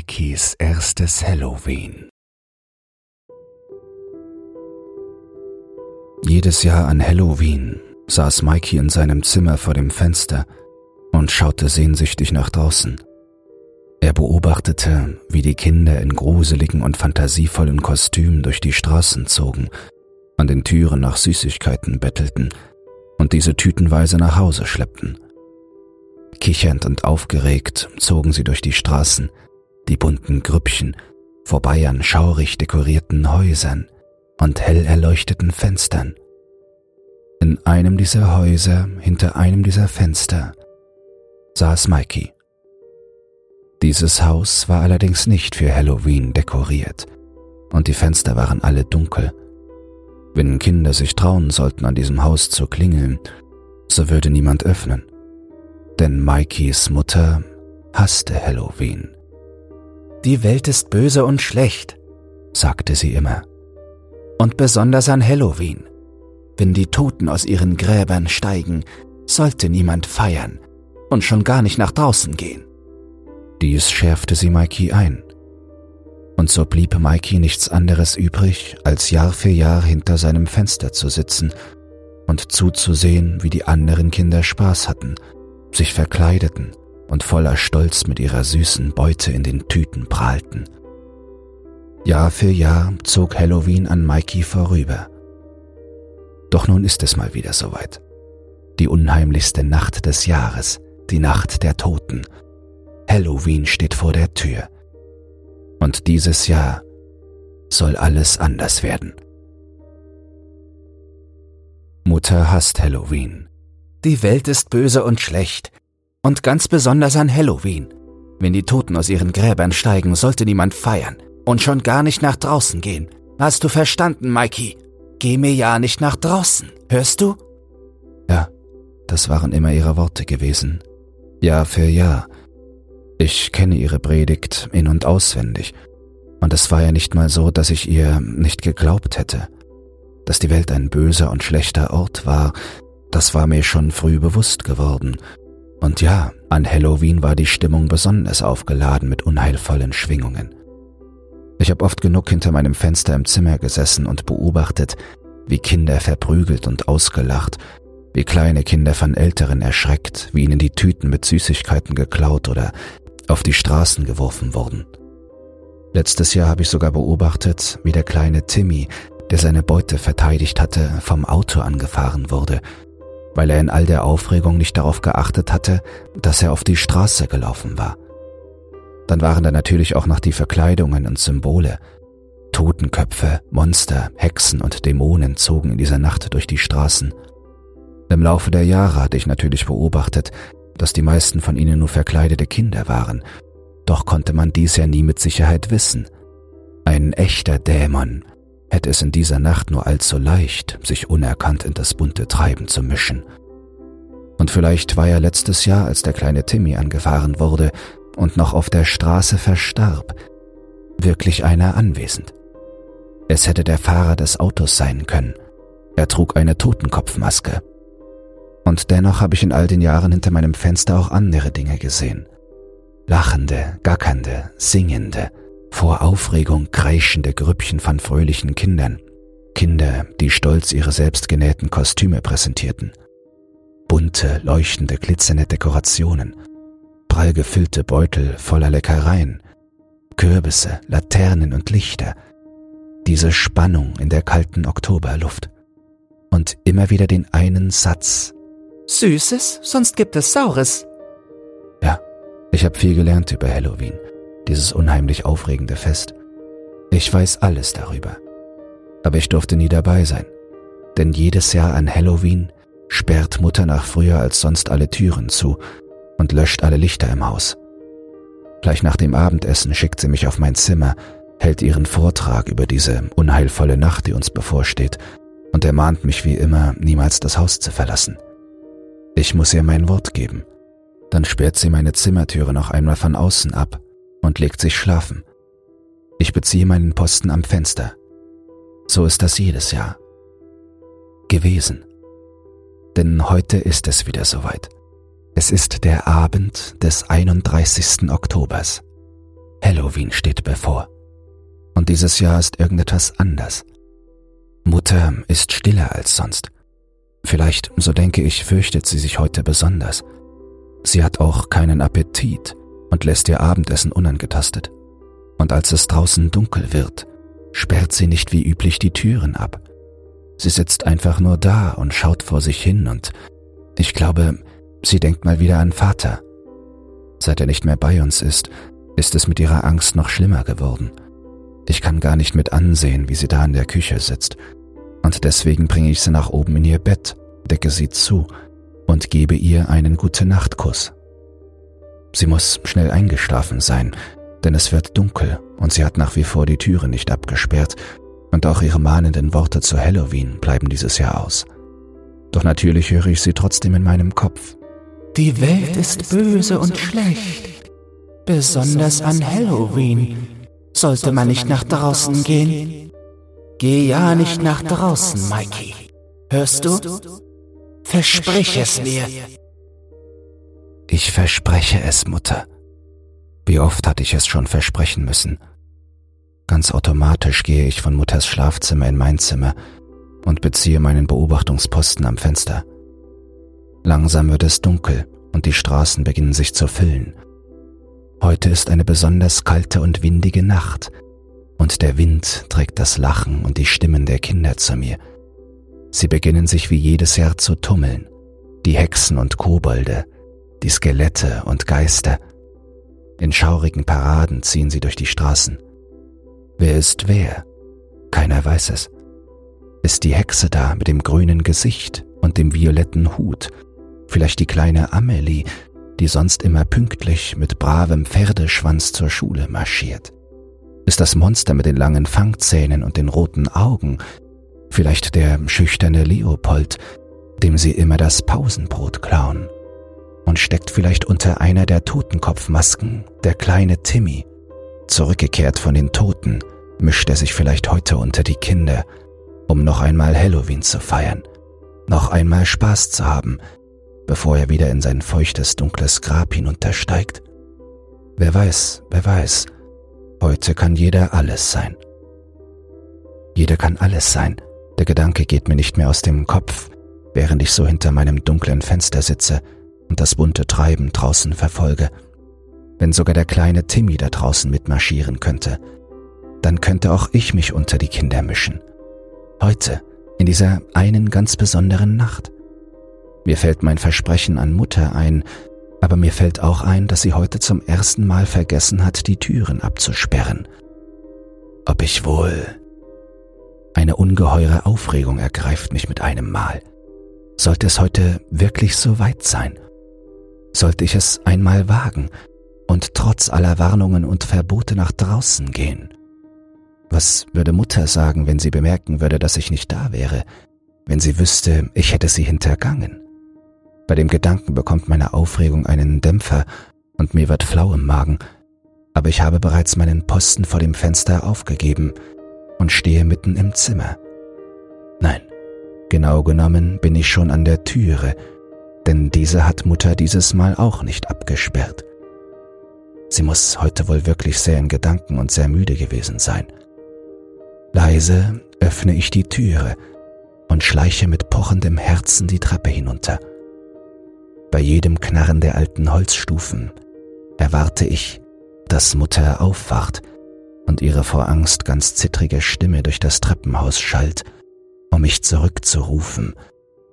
Mikeys erstes Halloween. Jedes Jahr an Halloween saß Mikey in seinem Zimmer vor dem Fenster und schaute sehnsüchtig nach draußen. Er beobachtete, wie die Kinder in gruseligen und fantasievollen Kostümen durch die Straßen zogen, an den Türen nach Süßigkeiten bettelten und diese tütenweise nach Hause schleppten. Kichernd und aufgeregt zogen sie durch die Straßen, die bunten Grüppchen, vorbei an schaurig dekorierten Häusern und hell erleuchteten Fenstern. In einem dieser Häuser, hinter einem dieser Fenster, saß Mikey. Dieses Haus war allerdings nicht für Halloween dekoriert, und die Fenster waren alle dunkel. Wenn Kinder sich trauen sollten, an diesem Haus zu klingeln, so würde niemand öffnen denn Mikeys Mutter hasste Halloween. Die Welt ist böse und schlecht, sagte sie immer. Und besonders an Halloween. Wenn die Toten aus ihren Gräbern steigen, sollte niemand feiern und schon gar nicht nach draußen gehen. Dies schärfte sie Mikey ein. Und so blieb Mikey nichts anderes übrig, als Jahr für Jahr hinter seinem Fenster zu sitzen und zuzusehen, wie die anderen Kinder Spaß hatten – sich verkleideten und voller Stolz mit ihrer süßen Beute in den Tüten prahlten. Jahr für Jahr zog Halloween an Mikey vorüber. Doch nun ist es mal wieder soweit. Die unheimlichste Nacht des Jahres, die Nacht der Toten. Halloween steht vor der Tür. Und dieses Jahr soll alles anders werden. Mutter hasst Halloween die Welt ist böse und schlecht. Und ganz besonders an Halloween. Wenn die Toten aus ihren Gräbern steigen, sollte niemand feiern. Und schon gar nicht nach draußen gehen. Hast du verstanden, Mikey? Geh mir ja nicht nach draußen. Hörst du? Ja, das waren immer ihre Worte gewesen. Jahr für Jahr. Ich kenne ihre Predigt in und auswendig. Und es war ja nicht mal so, dass ich ihr nicht geglaubt hätte. Dass die Welt ein böser und schlechter Ort war, das war mir schon früh bewusst geworden. Und ja, an Halloween war die Stimmung besonders aufgeladen mit unheilvollen Schwingungen. Ich habe oft genug hinter meinem Fenster im Zimmer gesessen und beobachtet, wie Kinder verprügelt und ausgelacht, wie kleine Kinder von Älteren erschreckt, wie ihnen die Tüten mit Süßigkeiten geklaut oder auf die Straßen geworfen wurden. Letztes Jahr habe ich sogar beobachtet, wie der kleine Timmy, der seine Beute verteidigt hatte, vom Auto angefahren wurde weil er in all der Aufregung nicht darauf geachtet hatte, dass er auf die Straße gelaufen war. Dann waren da natürlich auch noch die Verkleidungen und Symbole. Totenköpfe, Monster, Hexen und Dämonen zogen in dieser Nacht durch die Straßen. Im Laufe der Jahre hatte ich natürlich beobachtet, dass die meisten von ihnen nur verkleidete Kinder waren, doch konnte man dies ja nie mit Sicherheit wissen. Ein echter Dämon hätte es in dieser Nacht nur allzu leicht, sich unerkannt in das bunte Treiben zu mischen. Und vielleicht war ja letztes Jahr, als der kleine Timmy angefahren wurde und noch auf der Straße verstarb, wirklich einer anwesend. Es hätte der Fahrer des Autos sein können. Er trug eine Totenkopfmaske. Und dennoch habe ich in all den Jahren hinter meinem Fenster auch andere Dinge gesehen. Lachende, gackernde, singende, vor Aufregung kreischende Grüppchen von fröhlichen Kindern, Kinder, die stolz ihre selbstgenähten Kostüme präsentierten, bunte, leuchtende, glitzernde Dekorationen, prall gefüllte Beutel voller Leckereien, Kürbisse, Laternen und Lichter, diese Spannung in der kalten Oktoberluft. Und immer wieder den einen Satz. Süßes, sonst gibt es Saures. Ja, ich habe viel gelernt über Halloween dieses unheimlich aufregende Fest. Ich weiß alles darüber. Aber ich durfte nie dabei sein. Denn jedes Jahr an Halloween sperrt Mutter nach früher als sonst alle Türen zu und löscht alle Lichter im Haus. Gleich nach dem Abendessen schickt sie mich auf mein Zimmer, hält ihren Vortrag über diese unheilvolle Nacht, die uns bevorsteht, und ermahnt mich wie immer, niemals das Haus zu verlassen. Ich muss ihr mein Wort geben. Dann sperrt sie meine Zimmertüre noch einmal von außen ab und legt sich schlafen. Ich beziehe meinen Posten am Fenster. So ist das jedes Jahr. Gewesen. Denn heute ist es wieder soweit. Es ist der Abend des 31. Oktobers. Halloween. Steht bevor. Und dieses Jahr ist irgendetwas anders. Mutter ist stiller als sonst. Vielleicht, so denke ich, fürchtet sie sich heute besonders. Sie hat auch keinen Appetit und lässt ihr Abendessen unangetastet. Und als es draußen dunkel wird, sperrt sie nicht wie üblich die Türen ab. Sie sitzt einfach nur da und schaut vor sich hin und ich glaube, sie denkt mal wieder an Vater. Seit er nicht mehr bei uns ist, ist es mit ihrer Angst noch schlimmer geworden. Ich kann gar nicht mit ansehen, wie sie da in der Küche sitzt. Und deswegen bringe ich sie nach oben in ihr Bett, decke sie zu und gebe ihr einen Gute-Nacht-Kuss. Sie muss schnell eingeschlafen sein, denn es wird dunkel und sie hat nach wie vor die Türe nicht abgesperrt und auch ihre mahnenden Worte zu Halloween bleiben dieses Jahr aus. Doch natürlich höre ich sie trotzdem in meinem Kopf. Die Welt ist böse und schlecht. Besonders an Halloween sollte man nicht nach draußen gehen. Geh ja nicht nach draußen, Mikey. Hörst du? Versprich es mir. Ich verspreche es, Mutter. Wie oft hatte ich es schon versprechen müssen. Ganz automatisch gehe ich von Mutters Schlafzimmer in mein Zimmer und beziehe meinen Beobachtungsposten am Fenster. Langsam wird es dunkel und die Straßen beginnen sich zu füllen. Heute ist eine besonders kalte und windige Nacht, und der Wind trägt das Lachen und die Stimmen der Kinder zu mir. Sie beginnen sich wie jedes Jahr zu tummeln, die Hexen und Kobolde, die Skelette und Geister. In schaurigen Paraden ziehen sie durch die Straßen. Wer ist wer? Keiner weiß es. Ist die Hexe da mit dem grünen Gesicht und dem violetten Hut? Vielleicht die kleine Amelie, die sonst immer pünktlich mit bravem Pferdeschwanz zur Schule marschiert? Ist das Monster mit den langen Fangzähnen und den roten Augen vielleicht der schüchterne Leopold, dem sie immer das Pausenbrot klauen? Und steckt vielleicht unter einer der Totenkopfmasken der kleine Timmy? Zurückgekehrt von den Toten, mischt er sich vielleicht heute unter die Kinder um noch einmal Halloween zu feiern, noch einmal Spaß zu haben, bevor er wieder in sein feuchtes, dunkles Grab hinuntersteigt. Wer weiß, wer weiß, heute kann jeder alles sein. Jeder kann alles sein, der Gedanke geht mir nicht mehr aus dem Kopf, während ich so hinter meinem dunklen Fenster sitze und das bunte Treiben draußen verfolge. Wenn sogar der kleine Timmy da draußen mitmarschieren könnte, dann könnte auch ich mich unter die Kinder mischen. Heute, in dieser einen ganz besonderen Nacht. Mir fällt mein Versprechen an Mutter ein, aber mir fällt auch ein, dass sie heute zum ersten Mal vergessen hat, die Türen abzusperren. Ob ich wohl. Eine ungeheure Aufregung ergreift mich mit einem Mal. Sollte es heute wirklich so weit sein? Sollte ich es einmal wagen und trotz aller Warnungen und Verbote nach draußen gehen? Was würde Mutter sagen, wenn sie bemerken würde, dass ich nicht da wäre, wenn sie wüsste, ich hätte sie hintergangen? Bei dem Gedanken bekommt meine Aufregung einen Dämpfer und mir wird flau im Magen, aber ich habe bereits meinen Posten vor dem Fenster aufgegeben und stehe mitten im Zimmer. Nein, genau genommen bin ich schon an der Türe, denn diese hat Mutter dieses Mal auch nicht abgesperrt. Sie muss heute wohl wirklich sehr in Gedanken und sehr müde gewesen sein. Leise öffne ich die Türe und schleiche mit pochendem Herzen die Treppe hinunter. Bei jedem Knarren der alten Holzstufen erwarte ich, dass Mutter aufwacht und ihre vor Angst ganz zittrige Stimme durch das Treppenhaus schallt, um mich zurückzurufen,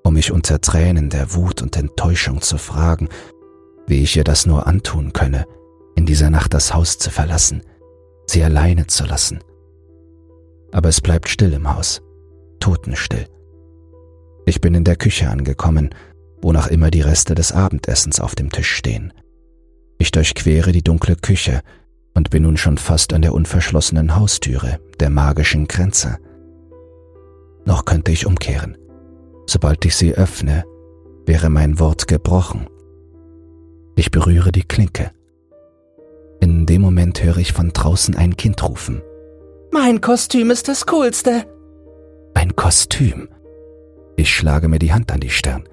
um mich unter Tränen der Wut und Enttäuschung zu fragen, wie ich ihr das nur antun könne, in dieser Nacht das Haus zu verlassen, sie alleine zu lassen aber es bleibt still im Haus, totenstill. Ich bin in der Küche angekommen, wo noch immer die Reste des Abendessens auf dem Tisch stehen. Ich durchquere die dunkle Küche und bin nun schon fast an der unverschlossenen Haustüre, der magischen Grenze. Noch könnte ich umkehren. Sobald ich sie öffne, wäre mein Wort gebrochen. Ich berühre die Klinke. In dem Moment höre ich von draußen ein Kind rufen. Mein Kostüm ist das Coolste. Ein Kostüm. Ich schlage mir die Hand an die Stirn.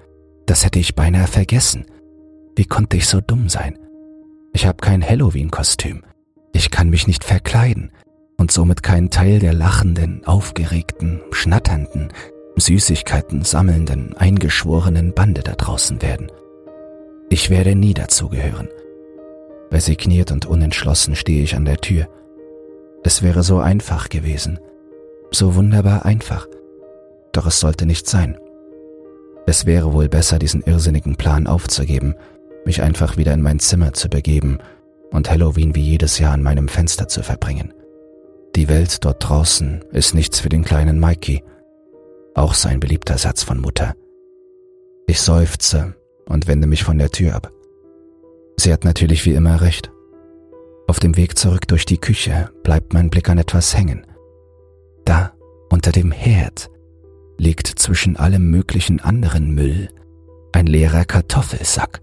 Das hätte ich beinahe vergessen. Wie konnte ich so dumm sein? Ich habe kein Halloween-Kostüm. Ich kann mich nicht verkleiden und somit kein Teil der lachenden, aufgeregten, schnatternden, Süßigkeiten sammelnden, eingeschworenen Bande da draußen werden. Ich werde nie dazugehören. Resigniert und unentschlossen stehe ich an der Tür. Es wäre so einfach gewesen, so wunderbar einfach, doch es sollte nicht sein. Es wäre wohl besser, diesen irrsinnigen Plan aufzugeben, mich einfach wieder in mein Zimmer zu begeben und Halloween wie jedes Jahr an meinem Fenster zu verbringen. Die Welt dort draußen ist nichts für den kleinen Mikey, auch sein beliebter Satz von Mutter. Ich seufze und wende mich von der Tür ab. Sie hat natürlich wie immer recht. Auf dem Weg zurück durch die Küche bleibt mein Blick an etwas hängen. Da, unter dem Herd, liegt zwischen allem möglichen anderen Müll ein leerer Kartoffelsack.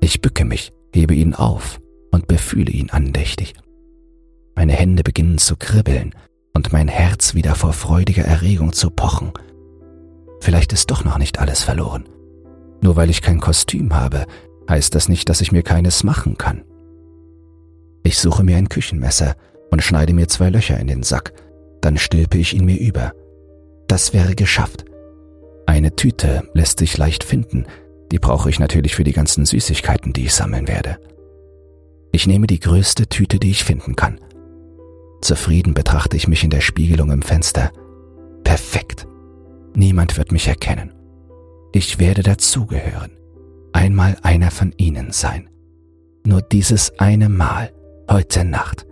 Ich bücke mich, hebe ihn auf und befühle ihn andächtig. Meine Hände beginnen zu kribbeln und mein Herz wieder vor freudiger Erregung zu pochen. Vielleicht ist doch noch nicht alles verloren. Nur weil ich kein Kostüm habe, heißt das nicht, dass ich mir keines machen kann. Ich suche mir ein Küchenmesser und schneide mir zwei Löcher in den Sack, dann stülpe ich ihn mir über. Das wäre geschafft. Eine Tüte lässt sich leicht finden, die brauche ich natürlich für die ganzen Süßigkeiten, die ich sammeln werde. Ich nehme die größte Tüte, die ich finden kann. Zufrieden betrachte ich mich in der Spiegelung im Fenster. Perfekt. Niemand wird mich erkennen. Ich werde dazugehören. Einmal einer von ihnen sein. Nur dieses eine Mal, heute Nacht.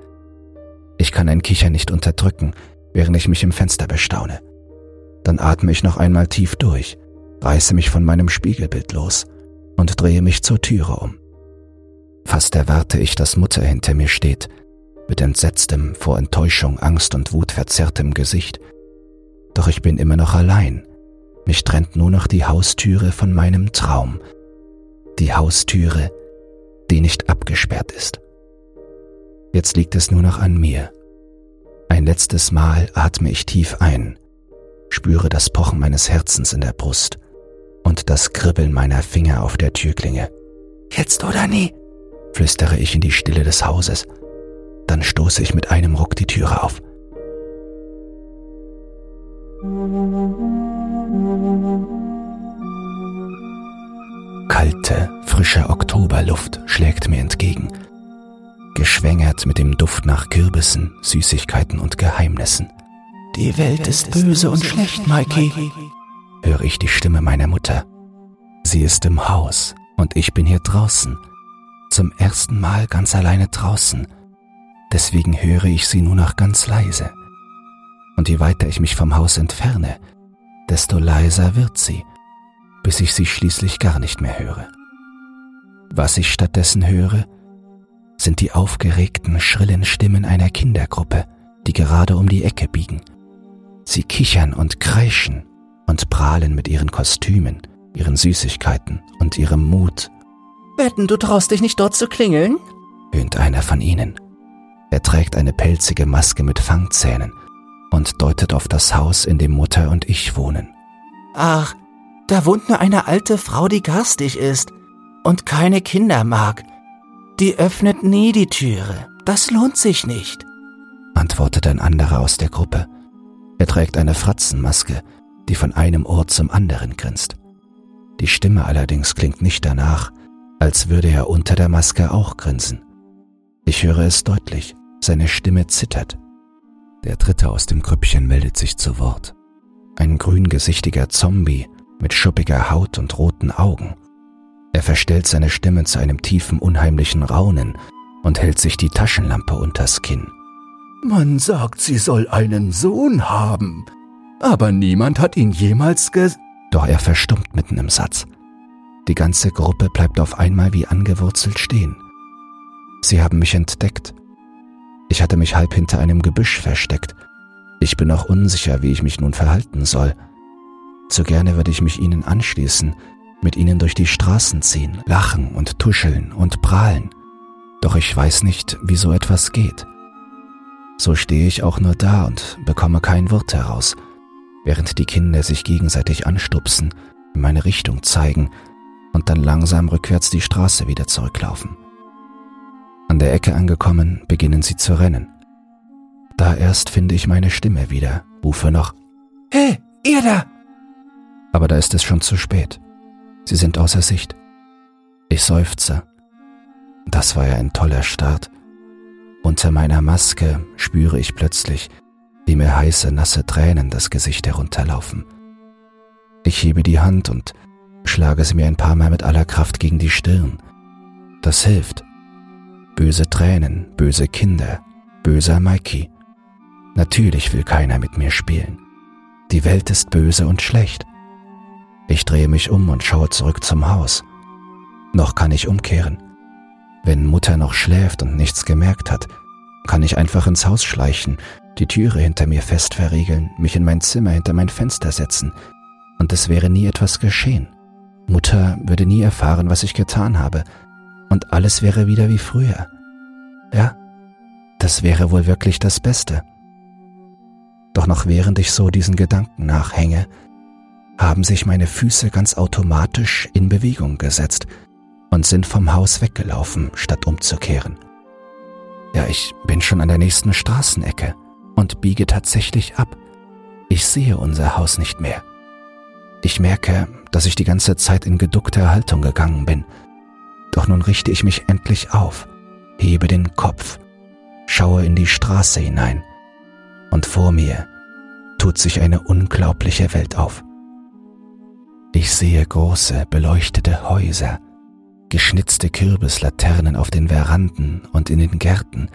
Ich kann ein Kicher nicht unterdrücken, während ich mich im Fenster bestaune. Dann atme ich noch einmal tief durch, reiße mich von meinem Spiegelbild los und drehe mich zur Türe um. Fast erwarte ich, dass Mutter hinter mir steht, mit entsetztem, vor Enttäuschung, Angst und Wut verzerrtem Gesicht. Doch ich bin immer noch allein. Mich trennt nur noch die Haustüre von meinem Traum. Die Haustüre, die nicht abgesperrt ist. Jetzt liegt es nur noch an mir. Ein letztes Mal atme ich tief ein, spüre das Pochen meines Herzens in der Brust und das Kribbeln meiner Finger auf der Türklinge. Jetzt oder nie, flüstere ich in die Stille des Hauses. Dann stoße ich mit einem Ruck die Türe auf. Kalte, frische Oktoberluft schlägt mir entgegen, geschwängert mit dem Duft nach Kürbissen, Süßigkeiten und Geheimnissen. Die Welt ist böse und schlecht, Mikey, höre ich die Stimme meiner Mutter. Sie ist im Haus und ich bin hier draußen. Zum ersten Mal ganz alleine draußen. Deswegen höre ich sie nur noch ganz leise. Und je weiter ich mich vom Haus entferne, desto leiser wird sie, bis ich sie schließlich gar nicht mehr höre. Was ich stattdessen höre, sind die aufgeregten, schrillen Stimmen einer Kindergruppe, die gerade um die Ecke biegen. Sie kichern und kreischen und prahlen mit ihren Kostümen, ihren Süßigkeiten und ihrem Mut. Wetten, du traust dich nicht dort zu klingeln? höhnt einer von ihnen. Er trägt eine pelzige Maske mit Fangzähnen und deutet auf das Haus, in dem Mutter und ich wohnen. Ach, da wohnt nur eine alte Frau, die garstig ist und keine Kinder mag. Die öffnet nie die Türe. Das lohnt sich nicht, antwortet ein anderer aus der Gruppe. Er trägt eine Fratzenmaske die von einem Ohr zum anderen grinst. Die Stimme allerdings klingt nicht danach, als würde er unter der Maske auch grinsen. Ich höre es deutlich, seine Stimme zittert. Der dritte aus dem Grüppchen meldet sich zu Wort. Ein grüngesichtiger Zombie mit schuppiger Haut und roten Augen. Er verstellt seine Stimme zu einem tiefen, unheimlichen Raunen und hält sich die Taschenlampe unters Kinn. Man sagt, sie soll einen Sohn haben, aber niemand hat ihn jemals ges... Doch er verstummt mitten im Satz. Die ganze Gruppe bleibt auf einmal wie angewurzelt stehen. Sie haben mich entdeckt. Ich hatte mich halb hinter einem Gebüsch versteckt. Ich bin auch unsicher, wie ich mich nun verhalten soll. Zu gerne würde ich mich ihnen anschließen, mit ihnen durch die Straßen ziehen, lachen und tuscheln und prahlen. Doch ich weiß nicht, wie so etwas geht. So stehe ich auch nur da und bekomme kein Wort heraus während die Kinder sich gegenseitig anstupsen, in meine Richtung zeigen und dann langsam rückwärts die Straße wieder zurücklaufen. An der Ecke angekommen, beginnen sie zu rennen. Da erst finde ich meine Stimme wieder, rufe noch Hey, ihr da! Aber da ist es schon zu spät. Sie sind außer Sicht. Ich seufze. Das war ja ein toller Start. Unter meiner Maske spüre ich plötzlich, wie mir heiße, nasse Tränen das Gesicht herunterlaufen. Ich hebe die Hand und schlage sie mir ein paar Mal mit aller Kraft gegen die Stirn. Das hilft. Böse Tränen, böse Kinder, böser Mikey. Natürlich will keiner mit mir spielen. Die Welt ist böse und schlecht. Ich drehe mich um und schaue zurück zum Haus. Noch kann ich umkehren. Wenn Mutter noch schläft und nichts gemerkt hat, kann ich einfach ins Haus schleichen, die Türe hinter mir fest verriegeln, mich in mein Zimmer hinter mein Fenster setzen, und es wäre nie etwas geschehen. Mutter würde nie erfahren, was ich getan habe, und alles wäre wieder wie früher. Ja, das wäre wohl wirklich das Beste. Doch noch während ich so diesen Gedanken nachhänge, haben sich meine Füße ganz automatisch in Bewegung gesetzt und sind vom Haus weggelaufen, statt umzukehren. Ja, ich bin schon an der nächsten Straßenecke und biege tatsächlich ab. Ich sehe unser Haus nicht mehr. Ich merke, dass ich die ganze Zeit in geduckter Haltung gegangen bin. Doch nun richte ich mich endlich auf, hebe den Kopf, schaue in die Straße hinein und vor mir tut sich eine unglaubliche Welt auf. Ich sehe große, beleuchtete Häuser, geschnitzte Kürbislaternen auf den Veranden und in den Gärten,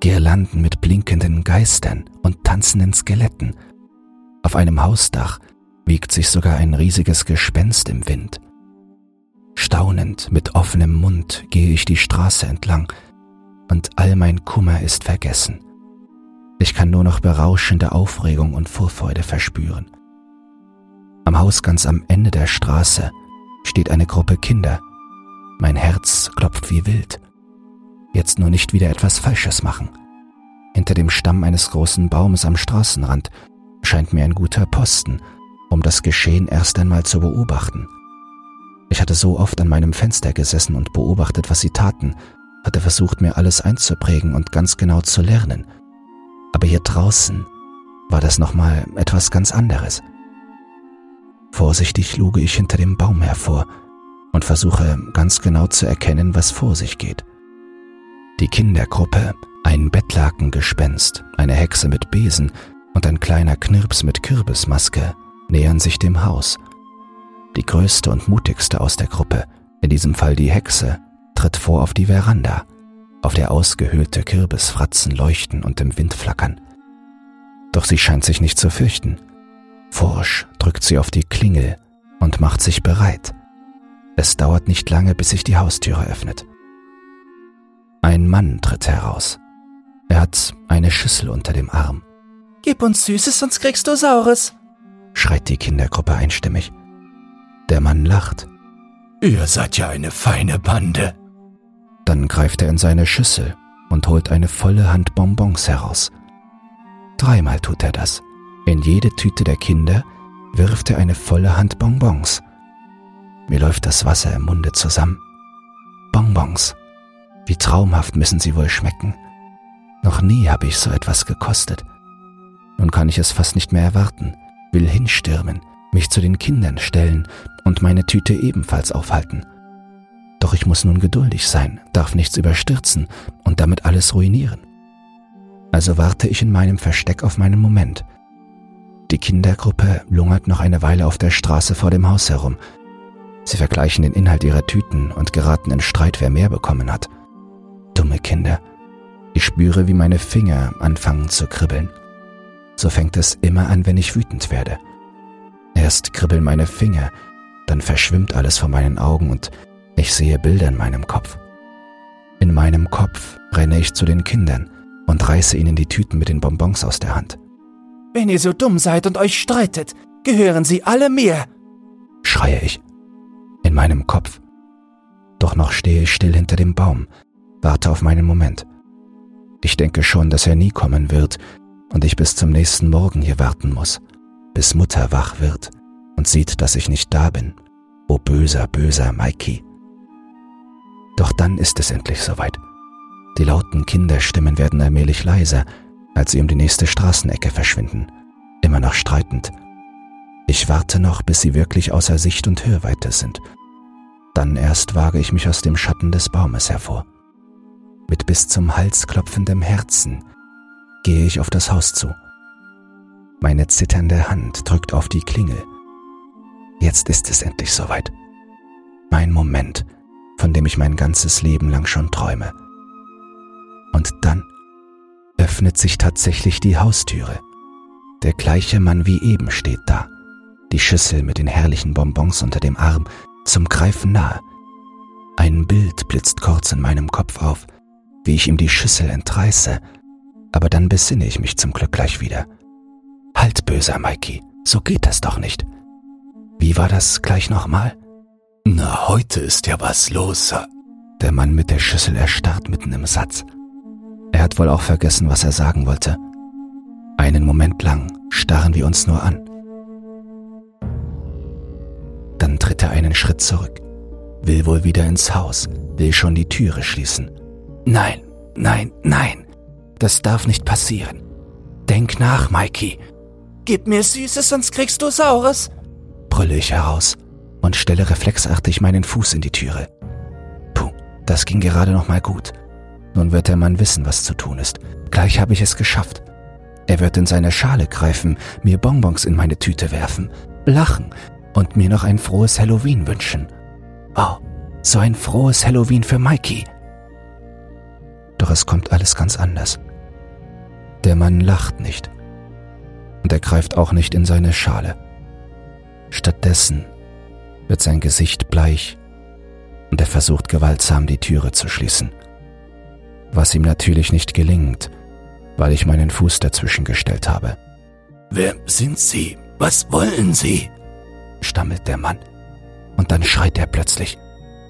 Girlanden mit blinkenden Geistern und tanzenden Skeletten. Auf einem Hausdach wiegt sich sogar ein riesiges Gespenst im Wind. Staunend mit offenem Mund gehe ich die Straße entlang, und all mein Kummer ist vergessen. Ich kann nur noch berauschende Aufregung und Vorfreude verspüren. Am Haus ganz am Ende der Straße steht eine Gruppe Kinder. Mein Herz klopft wie wild. Jetzt nur nicht wieder etwas Falsches machen. Hinter dem Stamm eines großen Baumes am Straßenrand scheint mir ein guter Posten, um das Geschehen erst einmal zu beobachten. Ich hatte so oft an meinem Fenster gesessen und beobachtet, was sie taten, hatte versucht, mir alles einzuprägen und ganz genau zu lernen. Aber hier draußen war das nochmal etwas ganz anderes. Vorsichtig luge ich hinter dem Baum hervor und versuche ganz genau zu erkennen, was vor sich geht. Die Kindergruppe, ein Bettlakengespenst, eine Hexe mit Besen und ein kleiner Knirps mit Kürbismaske nähern sich dem Haus. Die größte und mutigste aus der Gruppe, in diesem Fall die Hexe, tritt vor auf die Veranda, auf der ausgehöhlte Kürbisfratzen leuchten und im Wind flackern. Doch sie scheint sich nicht zu fürchten. Forsch drückt sie auf die Klingel und macht sich bereit. Es dauert nicht lange, bis sich die Haustüre öffnet. Ein Mann tritt heraus. Er hat eine Schüssel unter dem Arm. Gib uns Süßes, sonst kriegst du Saures, schreit die Kindergruppe einstimmig. Der Mann lacht. Ihr seid ja eine feine Bande. Dann greift er in seine Schüssel und holt eine volle Hand Bonbons heraus. Dreimal tut er das. In jede Tüte der Kinder wirft er eine volle Hand Bonbons. Mir läuft das Wasser im Munde zusammen. Bonbons. Wie traumhaft müssen sie wohl schmecken. Noch nie habe ich so etwas gekostet. Nun kann ich es fast nicht mehr erwarten, will hinstürmen, mich zu den Kindern stellen und meine Tüte ebenfalls aufhalten. Doch ich muss nun geduldig sein, darf nichts überstürzen und damit alles ruinieren. Also warte ich in meinem Versteck auf meinen Moment – die Kindergruppe lungert noch eine Weile auf der Straße vor dem Haus herum. Sie vergleichen den Inhalt ihrer Tüten und geraten in Streit, wer mehr bekommen hat. Dumme Kinder. Ich spüre, wie meine Finger anfangen zu kribbeln. So fängt es immer an, wenn ich wütend werde. Erst kribbeln meine Finger, dann verschwimmt alles vor meinen Augen und ich sehe Bilder in meinem Kopf. In meinem Kopf renne ich zu den Kindern und reiße ihnen die Tüten mit den Bonbons aus der Hand. Wenn ihr so dumm seid und euch streitet, gehören sie alle mir, schreie ich in meinem Kopf. Doch noch stehe ich still hinter dem Baum, warte auf meinen Moment. Ich denke schon, dass er nie kommen wird und ich bis zum nächsten Morgen hier warten muss, bis Mutter wach wird und sieht, dass ich nicht da bin. O böser, böser Mikey. Doch dann ist es endlich soweit. Die lauten Kinderstimmen werden allmählich leiser, als sie um die nächste Straßenecke verschwinden, immer noch streitend. Ich warte noch, bis sie wirklich außer Sicht und Hörweite sind. Dann erst wage ich mich aus dem Schatten des Baumes hervor. Mit bis zum Hals klopfendem Herzen gehe ich auf das Haus zu. Meine zitternde Hand drückt auf die Klingel. Jetzt ist es endlich soweit. Mein Moment, von dem ich mein ganzes Leben lang schon träume. Und dann öffnet sich tatsächlich die Haustüre. Der gleiche Mann wie eben steht da, die Schüssel mit den herrlichen Bonbons unter dem Arm, zum Greifen nahe. Ein Bild blitzt kurz in meinem Kopf auf, wie ich ihm die Schüssel entreiße, aber dann besinne ich mich zum Glück gleich wieder. Halt, böser Mikey, so geht das doch nicht. Wie war das gleich nochmal? Na, heute ist ja was los. Der Mann mit der Schüssel erstarrt mitten im Satz. Er hat wohl auch vergessen, was er sagen wollte. Einen Moment lang starren wir uns nur an. Dann tritt er einen Schritt zurück, will wohl wieder ins Haus, will schon die Türe schließen. Nein, nein, nein, das darf nicht passieren. Denk nach, Mikey. Gib mir Süßes, sonst kriegst du Saures, brülle ich heraus und stelle reflexartig meinen Fuß in die Türe. Puh, das ging gerade noch mal gut. Nun wird der Mann wissen, was zu tun ist. Gleich habe ich es geschafft. Er wird in seine Schale greifen, mir Bonbons in meine Tüte werfen, lachen und mir noch ein frohes Halloween wünschen. Oh, so ein frohes Halloween für Mikey. Doch es kommt alles ganz anders. Der Mann lacht nicht. Und er greift auch nicht in seine Schale. Stattdessen wird sein Gesicht bleich und er versucht gewaltsam die Türe zu schließen was ihm natürlich nicht gelingt, weil ich meinen Fuß dazwischen gestellt habe. Wer sind Sie? Was wollen Sie? stammelt der Mann. Und dann schreit er plötzlich.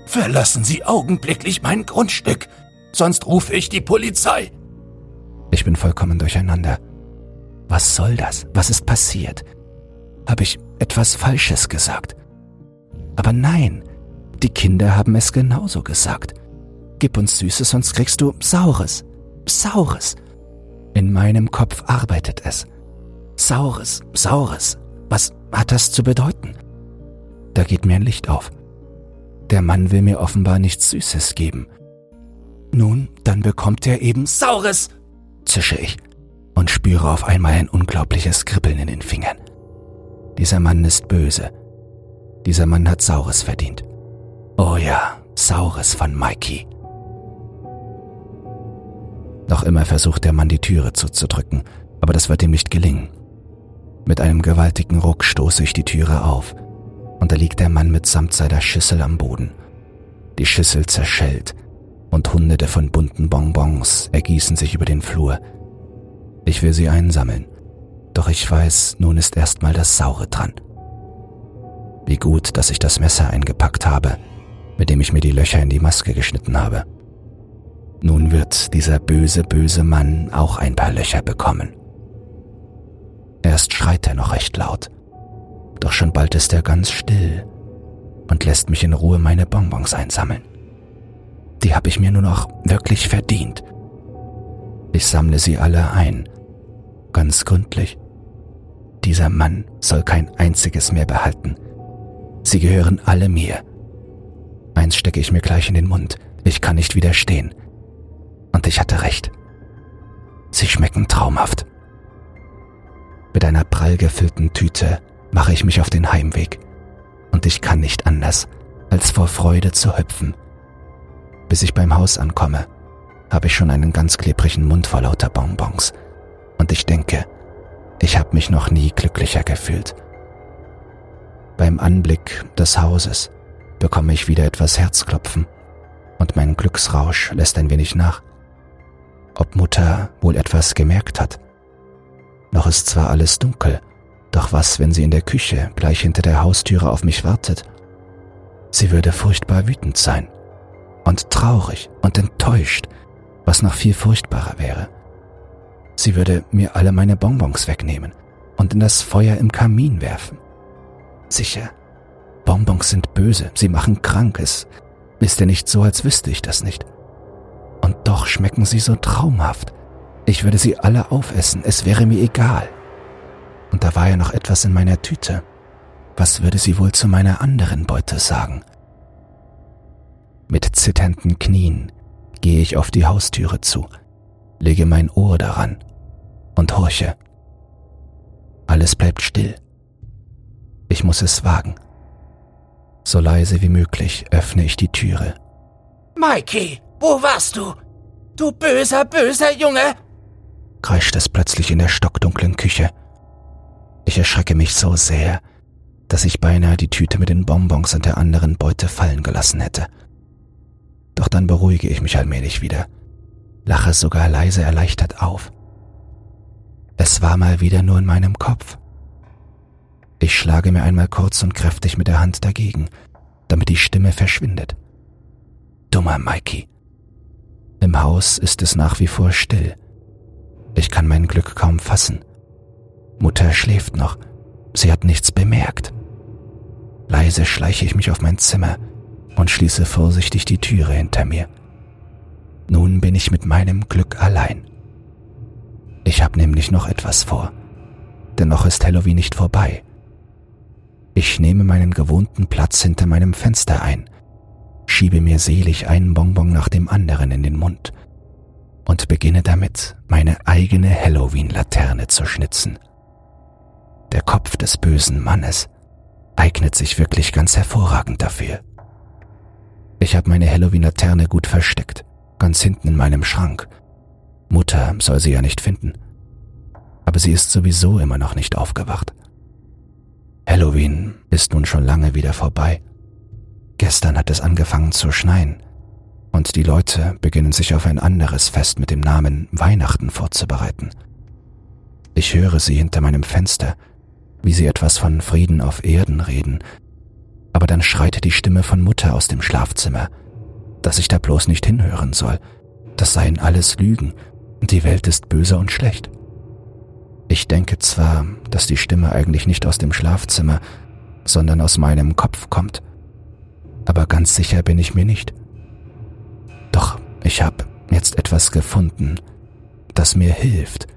Verlassen Sie augenblicklich mein Grundstück, sonst rufe ich die Polizei. Ich bin vollkommen durcheinander. Was soll das? Was ist passiert? Habe ich etwas Falsches gesagt? Aber nein, die Kinder haben es genauso gesagt. Gib uns Süßes, sonst kriegst du Saures. Saures. In meinem Kopf arbeitet es. Saures, Saures. Was hat das zu bedeuten? Da geht mir ein Licht auf. Der Mann will mir offenbar nichts Süßes geben. Nun, dann bekommt er eben Saures, zische ich und spüre auf einmal ein unglaubliches Kribbeln in den Fingern. Dieser Mann ist böse. Dieser Mann hat Saures verdient. Oh ja, Saures von Mikey. Noch immer versucht der Mann die Türe zuzudrücken, aber das wird ihm nicht gelingen. Mit einem gewaltigen Ruck stoße ich die Türe auf, und da liegt der Mann mitsamt seiner Schüssel am Boden. Die Schüssel zerschellt, und Hunderte von bunten Bonbons ergießen sich über den Flur. Ich will sie einsammeln, doch ich weiß, nun ist erstmal das Saure dran. Wie gut, dass ich das Messer eingepackt habe, mit dem ich mir die Löcher in die Maske geschnitten habe. Nun wird dieser böse, böse Mann auch ein paar Löcher bekommen. Erst schreit er noch recht laut, doch schon bald ist er ganz still und lässt mich in Ruhe meine Bonbons einsammeln. Die habe ich mir nur noch wirklich verdient. Ich sammle sie alle ein, ganz gründlich. Dieser Mann soll kein einziges mehr behalten. Sie gehören alle mir. Eins stecke ich mir gleich in den Mund. Ich kann nicht widerstehen. Und ich hatte recht. Sie schmecken traumhaft. Mit einer prall gefüllten Tüte mache ich mich auf den Heimweg. Und ich kann nicht anders, als vor Freude zu hüpfen. Bis ich beim Haus ankomme, habe ich schon einen ganz klebrigen Mund vor lauter Bonbons. Und ich denke, ich habe mich noch nie glücklicher gefühlt. Beim Anblick des Hauses bekomme ich wieder etwas Herzklopfen und mein Glücksrausch lässt ein wenig nach ob Mutter wohl etwas gemerkt hat. Noch ist zwar alles dunkel, doch was, wenn sie in der Küche gleich hinter der Haustüre auf mich wartet? Sie würde furchtbar wütend sein und traurig und enttäuscht, was noch viel furchtbarer wäre. Sie würde mir alle meine Bonbons wegnehmen und in das Feuer im Kamin werfen. Sicher, Bonbons sind böse, sie machen krank, es ist ja nicht so, als wüsste ich das nicht. Und doch schmecken sie so traumhaft. Ich würde sie alle aufessen, es wäre mir egal. Und da war ja noch etwas in meiner Tüte. Was würde sie wohl zu meiner anderen Beute sagen? Mit zitternden Knien gehe ich auf die Haustüre zu, lege mein Ohr daran und horche. Alles bleibt still. Ich muss es wagen. So leise wie möglich öffne ich die Türe. Mikey, wo warst du? Du böser, böser Junge! kreischt es plötzlich in der stockdunklen Küche. Ich erschrecke mich so sehr, dass ich beinahe die Tüte mit den Bonbons und der anderen Beute fallen gelassen hätte. Doch dann beruhige ich mich allmählich wieder, lache sogar leise erleichtert auf. Es war mal wieder nur in meinem Kopf. Ich schlage mir einmal kurz und kräftig mit der Hand dagegen, damit die Stimme verschwindet. Dummer Mikey. Im Haus ist es nach wie vor still. Ich kann mein Glück kaum fassen. Mutter schläft noch. Sie hat nichts bemerkt. Leise schleiche ich mich auf mein Zimmer und schließe vorsichtig die Türe hinter mir. Nun bin ich mit meinem Glück allein. Ich habe nämlich noch etwas vor, denn noch ist Halloween nicht vorbei. Ich nehme meinen gewohnten Platz hinter meinem Fenster ein, schiebe mir selig einen Bonbon nach dem anderen in den Mund und beginne damit, meine eigene Halloween-Laterne zu schnitzen. Der Kopf des bösen Mannes eignet sich wirklich ganz hervorragend dafür. Ich habe meine Halloween-Laterne gut versteckt, ganz hinten in meinem Schrank. Mutter soll sie ja nicht finden. Aber sie ist sowieso immer noch nicht aufgewacht. Halloween ist nun schon lange wieder vorbei. Gestern hat es angefangen zu schneien und die Leute beginnen sich auf ein anderes Fest mit dem Namen Weihnachten vorzubereiten. Ich höre sie hinter meinem Fenster, wie sie etwas von Frieden auf Erden reden, aber dann schreit die Stimme von Mutter aus dem Schlafzimmer, dass ich da bloß nicht hinhören soll, das seien alles Lügen, die Welt ist böse und schlecht. Ich denke zwar, dass die Stimme eigentlich nicht aus dem Schlafzimmer, sondern aus meinem Kopf kommt, aber ganz sicher bin ich mir nicht. Doch ich habe jetzt etwas gefunden, das mir hilft,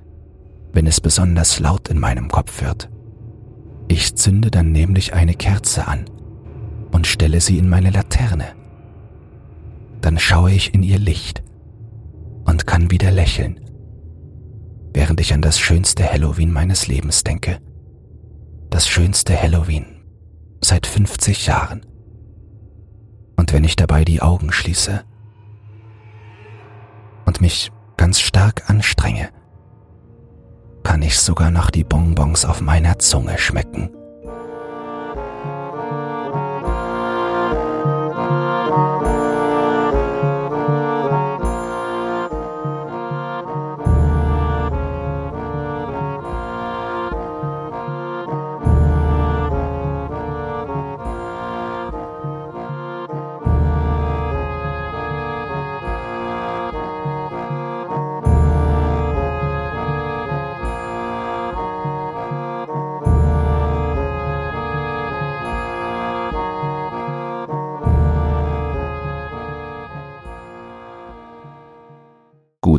wenn es besonders laut in meinem Kopf wird. Ich zünde dann nämlich eine Kerze an und stelle sie in meine Laterne. Dann schaue ich in ihr Licht und kann wieder lächeln, während ich an das schönste Halloween meines Lebens denke. Das schönste Halloween seit 50 Jahren. Und wenn ich dabei die Augen schließe und mich ganz stark anstrenge, kann ich sogar noch die Bonbons auf meiner Zunge schmecken.